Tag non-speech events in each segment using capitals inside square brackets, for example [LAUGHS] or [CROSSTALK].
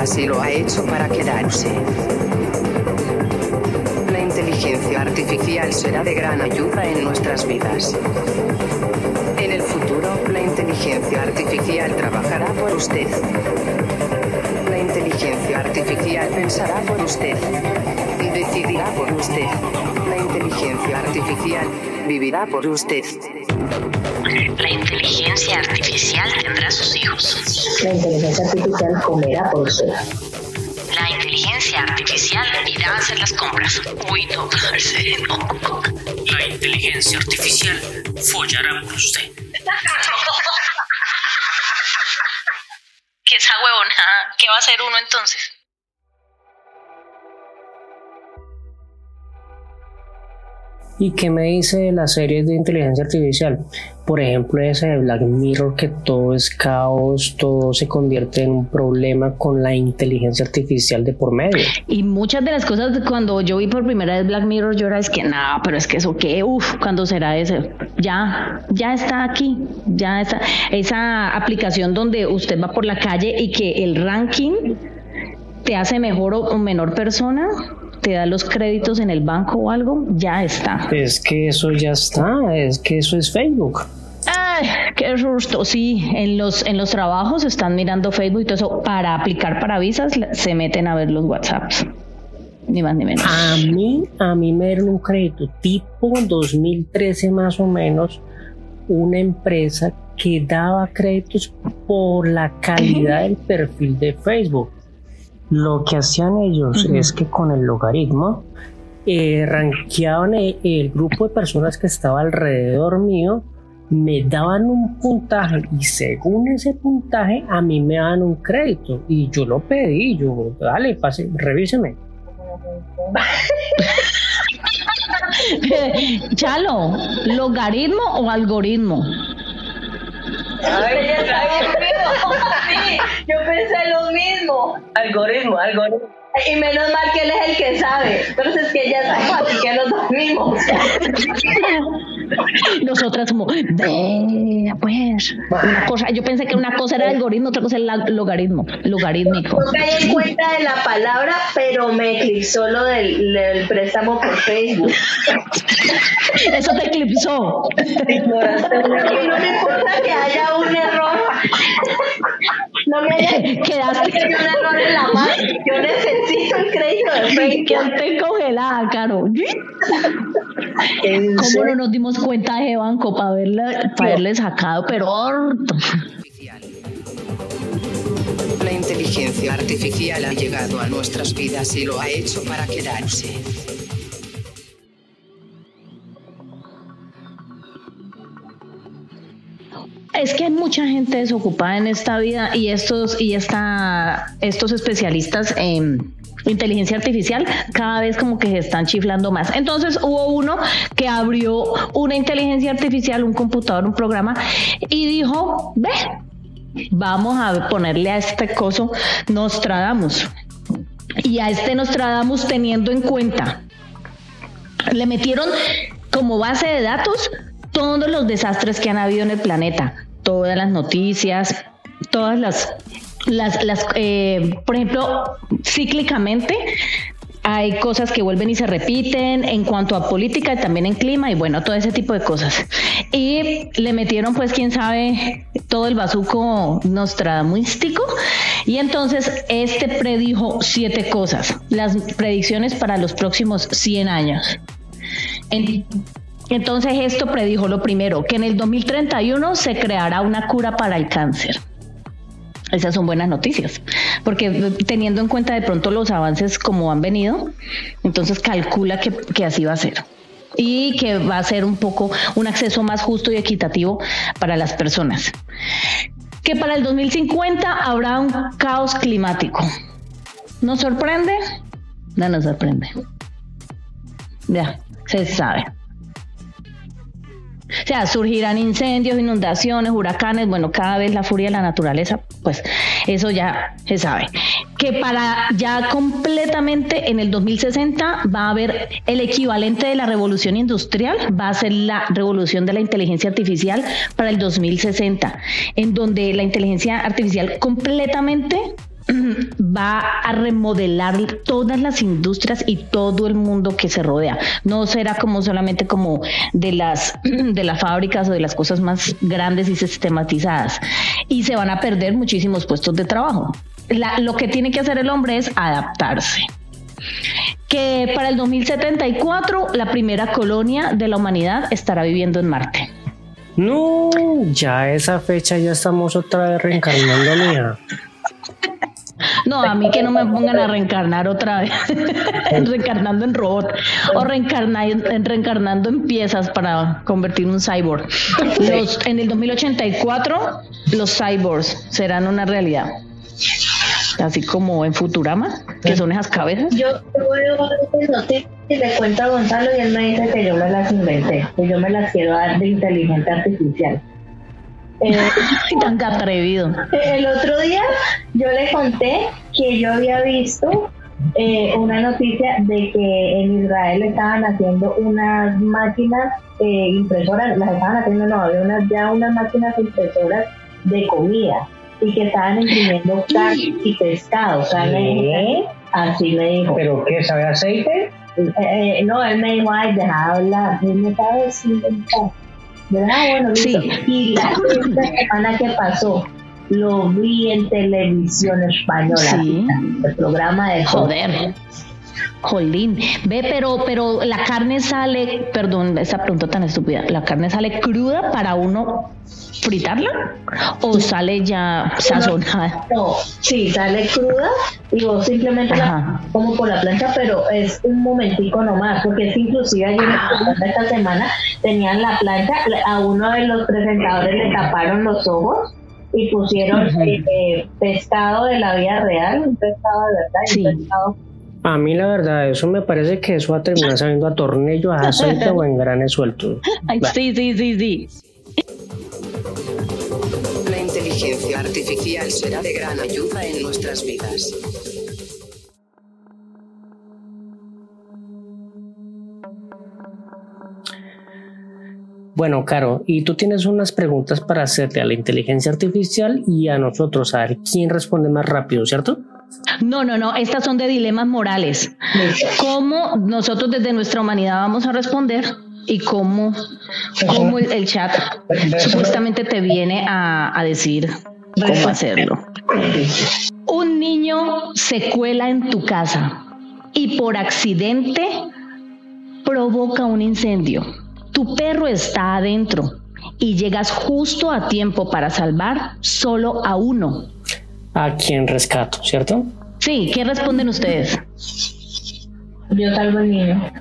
Y lo ha hecho para quedarse. La inteligencia artificial será de gran ayuda en nuestras vidas. En el futuro, la inteligencia artificial trabajará por usted. La inteligencia artificial pensará por usted. Decidirá por usted. La inteligencia artificial vivirá por usted. La inteligencia artificial tendrá sus hijos. La inteligencia artificial comerá por usted. La inteligencia artificial irá a hacer las compras. Uy, no, [LAUGHS] no. La inteligencia artificial follará por usted. ¿Qué esa huevona? ¿Qué va a hacer uno entonces? ¿Y qué me dice de las series de inteligencia artificial? Por ejemplo, ese de Black Mirror, que todo es caos, todo se convierte en un problema con la inteligencia artificial de por medio. Y muchas de las cosas, cuando yo vi por primera vez Black Mirror, yo era, es que nada, pero es que eso qué, uff, ¿cuándo será ese? Ya, ya está aquí, ya está. Esa aplicación donde usted va por la calle y que el ranking te hace mejor o menor persona, te da los créditos en el banco o algo, ya está. Es que eso ya está, es que eso es Facebook. Ay, qué susto. Sí, en los, en los trabajos están mirando Facebook y todo eso. Para aplicar para visas se meten a ver los WhatsApps. Ni más ni menos. A mí, a mí me dieron un crédito tipo 2013 más o menos, una empresa que daba créditos por la calidad del perfil de Facebook. Lo que hacían ellos es que con el logaritmo eh, rankeaban el, el grupo de personas que estaba alrededor mío, me daban un puntaje y según ese puntaje a mí me daban un crédito y yo lo pedí, yo dale, pase, revíseme. [LAUGHS] Chalo, ¿logaritmo o algoritmo? Ay, ya. Sí, yo pensé lo mismo. Algoritmo, algoritmo. Y menos mal que él es el que sabe. Entonces que ya sabemos, así que nos dormimos. [LAUGHS] [LAUGHS] Nosotras como, vea pues, una cosa, yo pensé que una cosa era algoritmo, otra cosa era el logaritmo, logarítmico. No caí en cuenta de la palabra, pero me eclipsó lo del, del préstamo por Facebook. [LAUGHS] Eso te eclipsó. No me importa que haya un error. [LAUGHS] No me [LAUGHS] Quedaste- un error en la mano. Yo necesito el crédito de Facebook. Quedaste congelada, Caro. [LAUGHS] ¿Cómo no nos dimos cuenta de banco para haberle, para haberle sacado, pero orto? La inteligencia artificial ha llegado a nuestras vidas y lo ha hecho para quedarse. Es que hay mucha gente desocupada en esta vida y estos y esta, estos especialistas en inteligencia artificial cada vez como que se están chiflando más. Entonces hubo uno que abrió una inteligencia artificial, un computador, un programa y dijo, ve, vamos a ponerle a este coso Nostradamus. Y a este Nostradamus teniendo en cuenta le metieron como base de datos todos los desastres que han habido en el planeta, todas las noticias, todas las, las, las eh, por ejemplo, cíclicamente hay cosas que vuelven y se repiten en cuanto a política y también en clima y bueno, todo ese tipo de cosas. Y le metieron pues quién sabe todo el bazuco nostradamístico y entonces este predijo siete cosas, las predicciones para los próximos 100 años. Entonces esto predijo lo primero, que en el 2031 se creará una cura para el cáncer. Esas son buenas noticias, porque teniendo en cuenta de pronto los avances como han venido, entonces calcula que, que así va a ser. y que va a ser un poco un acceso más justo y equitativo para las personas. Que para el 2050 habrá un caos climático. ¿Nos sorprende? No nos sorprende. Ya, se sabe. O sea, surgirán incendios, inundaciones, huracanes, bueno, cada vez la furia de la naturaleza, pues eso ya se sabe. Que para ya completamente en el 2060 va a haber el equivalente de la revolución industrial, va a ser la revolución de la inteligencia artificial para el 2060, en donde la inteligencia artificial completamente va a remodelar todas las industrias y todo el mundo que se rodea. No será como solamente como de las [CLEARS THROAT] de las fábricas o de las cosas más grandes y sistematizadas. Y se van a perder muchísimos puestos de trabajo. lo que tiene que hacer el hombre es adaptarse. Que para el 2074 la primera colonia de la humanidad estará viviendo en Marte. No, ya esa fecha ya estamos otra vez reencarnando, mía. No, a mí que no me pongan a reencarnar otra vez, [LAUGHS] reencarnando en robot o reencarnando en piezas para convertir un cyborg. en el 2084 los cyborgs serán una realidad. Así como en Futurama, que son esas cabezas. Yo y le cuento a Gonzalo y él me dice que yo me las inventé, que yo me las quiero dar de inteligencia artificial. Eh, [LAUGHS] tan atrevido. El otro día yo le conté que yo había visto eh, una noticia de que en Israel estaban haciendo unas máquinas eh, impresoras, las estaban haciendo, no, había unas, ya unas máquinas impresoras de comida y que estaban imprimiendo [GASPS] carne y pescado. Así me dijo. ¿Pero qué? ¿Sabe aceite? Eh, no, él me dijo, ay, deja hablar, él me estaba bueno, sí. Y la, semana que pasó, lo vi en televisión española. El programa de Joder. Jolín, ve, pero, pero la carne sale, perdón, esa pregunta tan estúpida, ¿la carne sale cruda para uno fritarla o sale ya sazonada? No, sí, sale cruda y vos simplemente la como por la plancha, pero es un momentico nomás, porque es inclusive ayer esta semana tenían la plancha, a uno de los presentadores le taparon los ojos y pusieron eh, pescado de la vida real, un pescado de verdad, un pescado a mí la verdad, eso me parece que eso va a terminar saliendo a tornillo, a aceite o en granes sueltos. Sí, sí, sí, sí. La inteligencia artificial será de gran ayuda en nuestras vidas. Bueno, Caro, y tú tienes unas preguntas para hacerle a la inteligencia artificial y a nosotros a ver quién responde más rápido, ¿cierto? No, no, no, estas son de dilemas morales. ¿Cómo nosotros desde nuestra humanidad vamos a responder y cómo, cómo el, chat supuestamente te viene a, a decir cómo hacerlo? Un niño se cuela en tu casa y por accidente provoca un incendio. Tu perro está adentro y llegas justo a tiempo para salvar solo a uno a quien rescato, ¿cierto? Sí, ¿qué responden ustedes? Yo salvo al niño.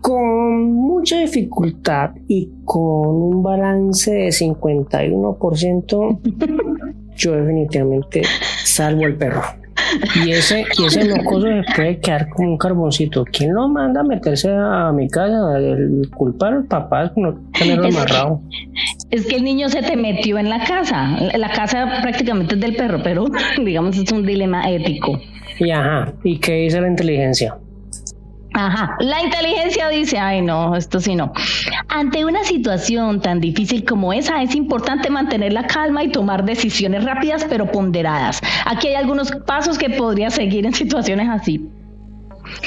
Con mucha dificultad y con un balance de 51%, [LAUGHS] yo definitivamente salvo al perro. Y ese, y ese locoso se puede quedar como un carboncito. ¿Quién lo manda a meterse a mi casa? El culpar al papá es no tenerlo amarrado. Es que el niño se te metió en la casa. La casa prácticamente es del perro, pero [LAUGHS] digamos es un dilema ético. Y ajá, ¿y qué dice la inteligencia? Ajá, la inteligencia dice, ay no, esto sí no. Ante una situación tan difícil como esa, es importante mantener la calma y tomar decisiones rápidas pero ponderadas. Aquí hay algunos pasos que podría seguir en situaciones así.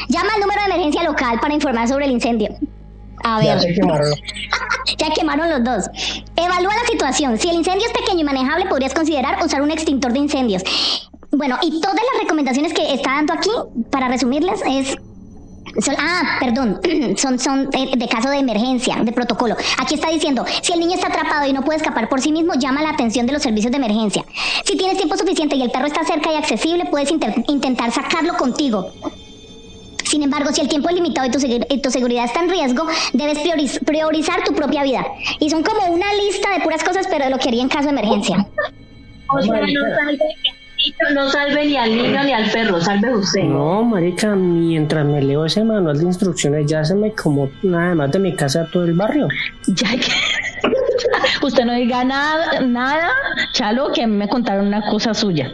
Llama al número de emergencia local para informar sobre el incendio. A ver. Ya, quemaron. [LAUGHS] ya quemaron los dos. Evalúa la situación. Si el incendio es pequeño y manejable, podrías considerar usar un extintor de incendios. Bueno, y todas las recomendaciones que está dando aquí, para resumirlas, es ah, perdón, [CLEARS THROAT] son, son de, caso de emergencia, de protocolo. Aquí está diciendo, si el niño está atrapado y no puede escapar por sí mismo, llama la atención de los servicios de emergencia. Si tienes tiempo suficiente y el perro está cerca y accesible, puedes intentar sacarlo contigo. Sin embargo, si el tiempo es limitado y tu, segui- y tu seguridad está en riesgo, debes prioriz- priorizar tu propia vida. Y son como una lista de puras cosas, pero de lo que haría en caso de emergencia. O sea, no no salve ni al niño ni al perro, salve usted. No, marica, mientras me leo ese manual de instrucciones ya se me como nada más de mi casa a todo el barrio. Ya que [LAUGHS] usted no diga nada, nada, Chalo, que a mí me contaron una cosa suya,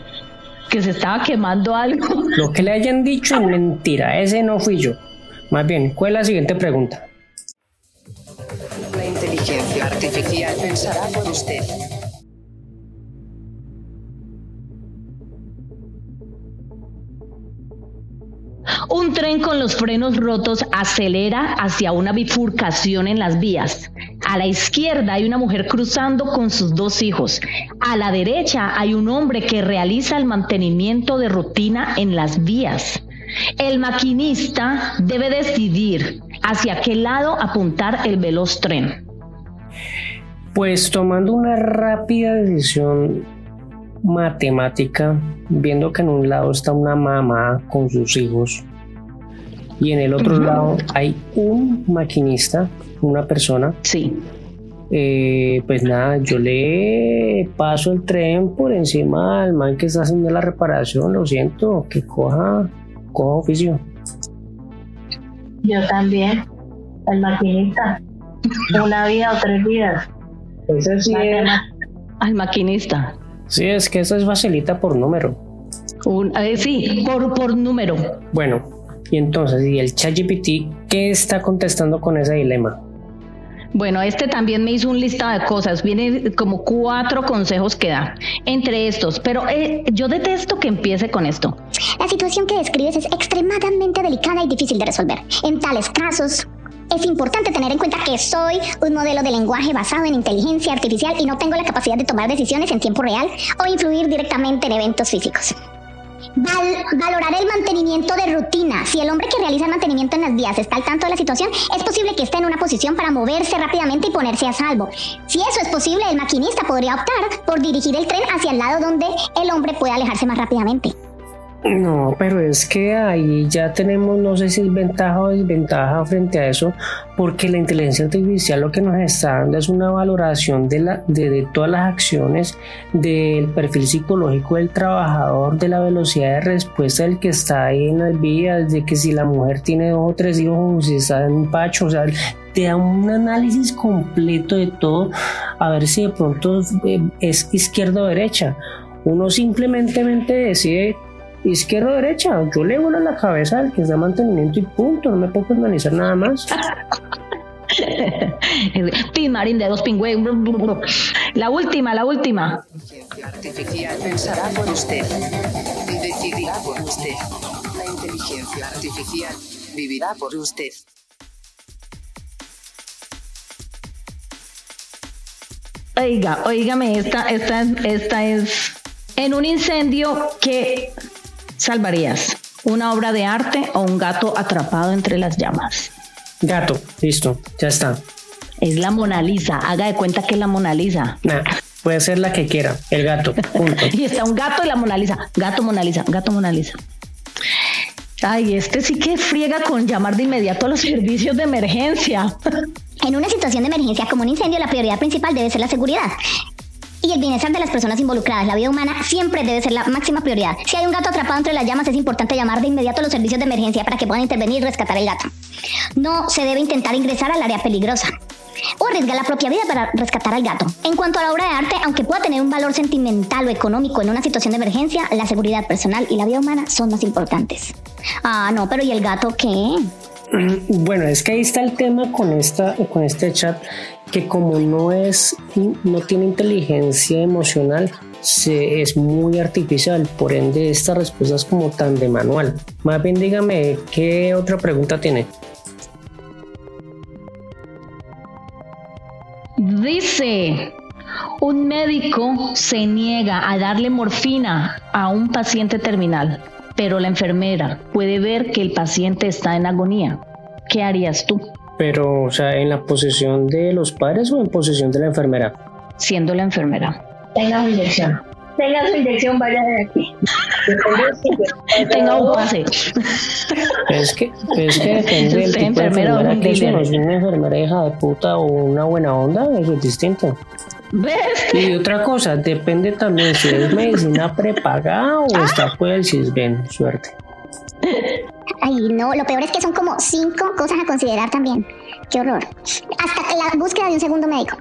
que se estaba quemando algo. [LAUGHS] Lo que le hayan dicho es mentira, ese no fui yo. Más bien, ¿cuál es la siguiente pregunta? La inteligencia artificial pensará por usted. Con los frenos rotos acelera hacia una bifurcación en las vías. A la izquierda hay una mujer cruzando con sus dos hijos. A la derecha hay un hombre que realiza el mantenimiento de rutina en las vías. El maquinista debe decidir hacia qué lado apuntar el veloz tren. Pues tomando una rápida decisión matemática, viendo que en un lado está una mamá con sus hijos y en el otro lado hay un maquinista, una persona, Sí. eh, pues nada, yo le paso el tren por encima al man que está haciendo la reparación, lo siento, que coja, coja oficio. Yo también, el maquinista. Una vida o tres vidas. Eso sí es, Al maquinista. sí, es que eso es facilita por número. Un- eh, sí, por, por número. Bueno, y entonces, ¿y el ChatGPT qué está contestando con ese dilema? Bueno, este también me hizo un listado de cosas. Viene como cuatro consejos que da. Entre estos, pero eh, yo detesto que empiece con esto. La situación que describes es extremadamente delicada y difícil de resolver. En tales casos, es importante tener en cuenta que soy un modelo de lenguaje basado en inteligencia artificial y no tengo la capacidad de tomar decisiones en tiempo real o influir directamente en eventos físicos. Val- valorar el mantenimiento de rutina. Si el hombre que realiza el mantenimiento en las vías está al tanto de la situación, es posible que esté en una posición para moverse rápidamente y ponerse a salvo. Si eso es posible, el maquinista podría optar por dirigir el tren hacia el lado donde el hombre puede alejarse más rápidamente. No, pero es que ahí ya tenemos, no sé si es ventaja o desventaja frente a eso, porque la inteligencia artificial lo que nos está dando es una valoración de, la, de, todas las acciones, del perfil psicológico del trabajador, de la velocidad de respuesta del que está ahí en las vías, de que si la mujer tiene dos o tres hijos o si está en un pacho, o sea, te da un análisis completo de todo, a ver si de pronto eh, es izquierda o derecha. Uno simplemente decide izquierda o derecha, yo le vuelo la cabeza al que está en mantenimiento y punto, no me puedo personalizar nada más. [LAUGHS] Tin Marín de dos pingües. La última, la última. La inteligencia artificial pensará por usted. Decidirá por usted. La inteligencia artificial vivirá por usted. Oiga, oígame, esta, esta, esta es. En un incendio, ¿qué salvarías? ¿Una obra de arte o un gato atrapado entre las llamas? Gato, listo, ya está. Es la Mona Lisa. Haga de cuenta que es la Mona Lisa. Nah, puede ser la que quiera, el gato, punto. [LAUGHS] Y está un gato y la Mona Lisa. Gato Mona Lisa, gato Mona Lisa. Ay, este sí que friega con llamar de inmediato a los [LAUGHS] servicios de emergencia. En una situación de emergencia como un incendio, la prioridad principal debe ser la seguridad. Y el bienestar de las personas involucradas, la vida humana, siempre debe ser la máxima prioridad. Si hay un gato atrapado entre las llamas, es importante llamar de inmediato a los servicios de emergencia para que puedan intervenir y rescatar el gato. No se debe intentar ingresar al área peligrosa o arriesgar la propia vida para rescatar al gato. En cuanto a la obra de arte, aunque pueda tener un valor sentimental o económico en una situación de emergencia, la seguridad personal y la vida humana son más importantes. Ah, no, pero ¿y el gato qué? Bueno, es que ahí está el tema con esta, con este chat, que como no es, no tiene inteligencia emocional, se, es muy artificial, por ende esta respuesta es como tan de manual. Más bien dígame, ¿qué otra pregunta tiene? Dice, un médico se niega a darle morfina a un paciente terminal, pero la enfermera puede ver que el paciente está en agonía. ¿Qué harías tú Pero, o sea, ¿en la posesión de los padres o en posesión de la enfermera? siendo la enfermera? Tenga su inyección. tenga su inyección, vaya de aquí. Tenga un pase. Es que, es que depende del tipo de enfermera o enfermera un que una enfermera hija de puta o una buena onda, eso es distinto. ¿Ves? Y otra cosa, depende también si es medicina prepagada o está por el CISBEN, suerte. Ay, no, lo peor es que son como cinco cosas a considerar también. Qué horror. Hasta la búsqueda de un segundo médico.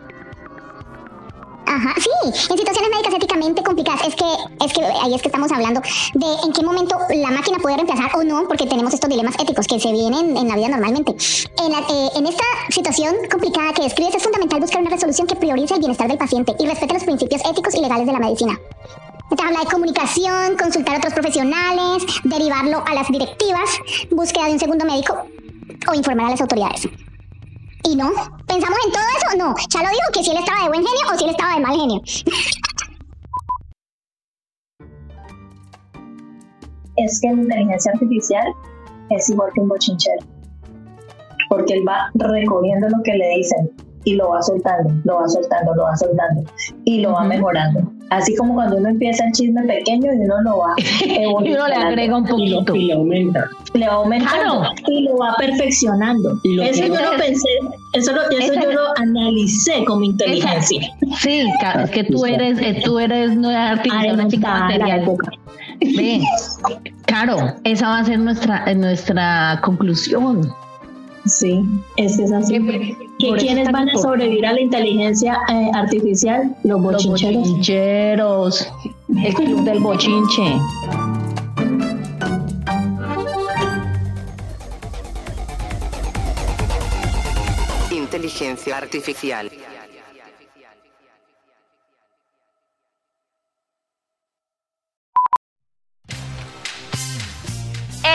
Ajá, sí, en situaciones médicas éticamente complicadas. Es que, es que ahí es que estamos hablando de en qué momento la máquina puede reemplazar o no, porque tenemos estos dilemas éticos que se vienen en la vida normalmente. En, la- eh, en esta situación complicada que describes, es fundamental buscar una resolución que priorice el bienestar del paciente y respete los principios éticos y legales de la medicina. Te habla de comunicación, consultar a otros profesionales, derivarlo a las directivas, búsqueda de un segundo médico o informar a las autoridades. ¿Y no? ¿Pensamos en todo eso? No. Ya lo dijo que si él estaba de buen genio o si él estaba de mal genio. [LAUGHS] es que la inteligencia artificial es igual que un bochinchero. Porque él va recorriendo lo que le dicen y lo va soltando, lo va soltando, lo va soltando y lo va mejorando. Así como cuando uno empieza el chisme pequeño y uno lo va [LAUGHS] Y uno le agrega un Y lo, poquito. y lo aumenta. le va aumentando Claro. y lo va perfeccionando. Y lo eso yo lo pensé, eso, lo, eso yo lo analicé como inteligencia. Sí, es que tú eres, eh, tú eres una chica Adelantada a la material. época. Ve, claro, esa va a ser nuestra, eh, nuestra conclusión. Sí, es que es así. Que- ¿Que por eso ¿Quiénes es tan van a sobrevivir a la inteligencia eh, artificial? Los Los bochincheros. bochincheros, el club del bochinche. Inteligencia artificial.